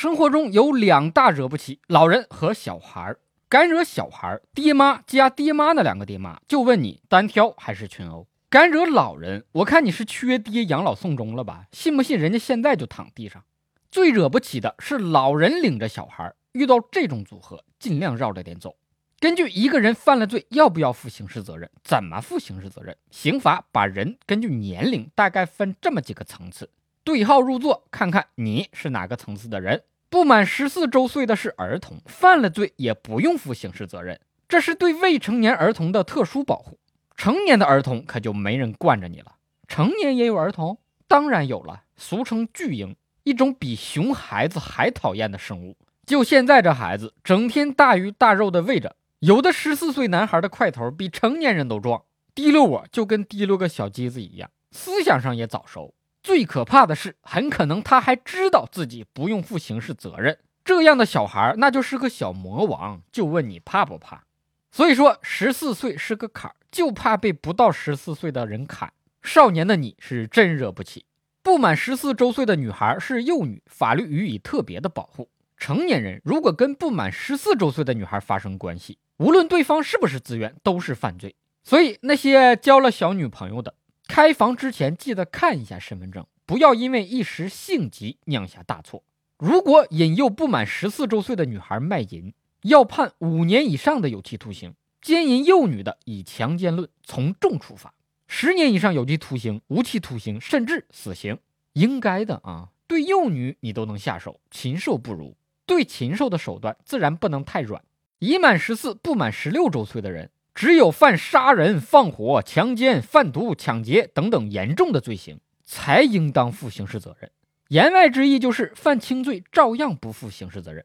生活中有两大惹不起：老人和小孩儿。敢惹小孩儿，爹妈加爹妈那两个爹妈就问你单挑还是群殴；敢惹老人，我看你是缺爹养老送终了吧？信不信人家现在就躺地上？最惹不起的是老人领着小孩儿，遇到这种组合，尽量绕着点走。根据一个人犯了罪要不要负刑事责任，怎么负刑事责任？刑法把人根据年龄大概分这么几个层次。对号入座，看看你是哪个层次的人。不满十四周岁的是儿童，犯了罪也不用负刑事责任，这是对未成年儿童的特殊保护。成年的儿童可就没人惯着你了。成年也有儿童，当然有了，俗称巨婴，一种比熊孩子还讨厌的生物。就现在这孩子，整天大鱼大肉的喂着，有的十四岁男孩的块头比成年人都壮，提溜我就跟提溜个小鸡子一样，思想上也早熟。最可怕的是，很可能他还知道自己不用负刑事责任。这样的小孩，那就是个小魔王。就问你怕不怕？所以说，十四岁是个坎儿，就怕被不到十四岁的人砍。少年的你是真惹不起。不满十四周岁的女孩是幼女，法律予以特别的保护。成年人如果跟不满十四周岁的女孩发生关系，无论对方是不是自愿，都是犯罪。所以那些交了小女朋友的。开房之前记得看一下身份证，不要因为一时性急酿下大错。如果引诱不满十四周岁的女孩卖淫，要判五年以上的有期徒刑；奸淫幼女的，以强奸论从重处罚，十年以上有期徒刑、无期徒刑，甚至死刑。应该的啊，对幼女你都能下手，禽兽不如。对禽兽的手段自然不能太软。已满十四不满十六周岁的人。只有犯杀人、放火、强奸、贩毒、抢劫等等严重的罪行，才应当负刑事责任。言外之意就是犯轻罪照样不负刑事责任。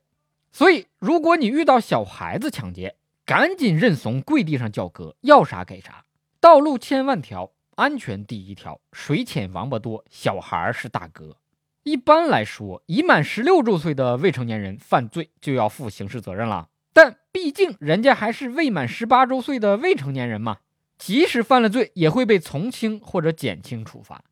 所以，如果你遇到小孩子抢劫，赶紧认怂，跪地上叫哥，要啥给啥。道路千万条，安全第一条。水浅王八多，小孩是大哥。一般来说，已满十六周岁的未成年人犯罪就要负刑事责任了。但毕竟人家还是未满十八周岁的未成年人嘛，即使犯了罪，也会被从轻或者减轻处罚。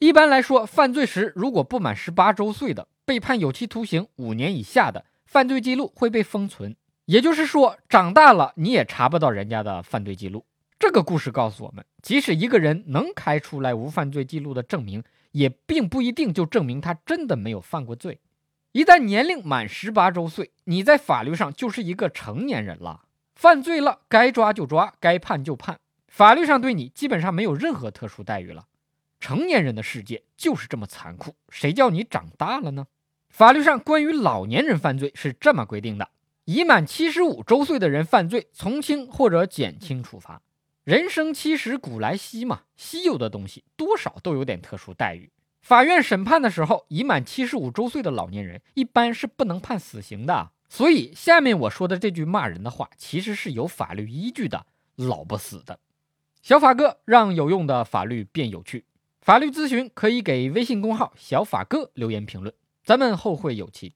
一般来说，犯罪时如果不满十八周岁的，被判有期徒刑五年以下的，犯罪记录会被封存。也就是说，长大了你也查不到人家的犯罪记录。这个故事告诉我们，即使一个人能开出来无犯罪记录的证明，也并不一定就证明他真的没有犯过罪。一旦年龄满十八周岁，你在法律上就是一个成年人了。犯罪了，该抓就抓，该判就判，法律上对你基本上没有任何特殊待遇了。成年人的世界就是这么残酷，谁叫你长大了呢？法律上关于老年人犯罪是这么规定的：已满七十五周岁的人犯罪，从轻或者减轻处罚。人生七十古来稀嘛，稀有的东西多少都有点特殊待遇。法院审判的时候，已满七十五周岁的老年人一般是不能判死刑的。所以，下面我说的这句骂人的话，其实是有法律依据的，老不死的。小法哥让有用的法律变有趣，法律咨询可以给微信公号“小法哥”留言评论，咱们后会有期。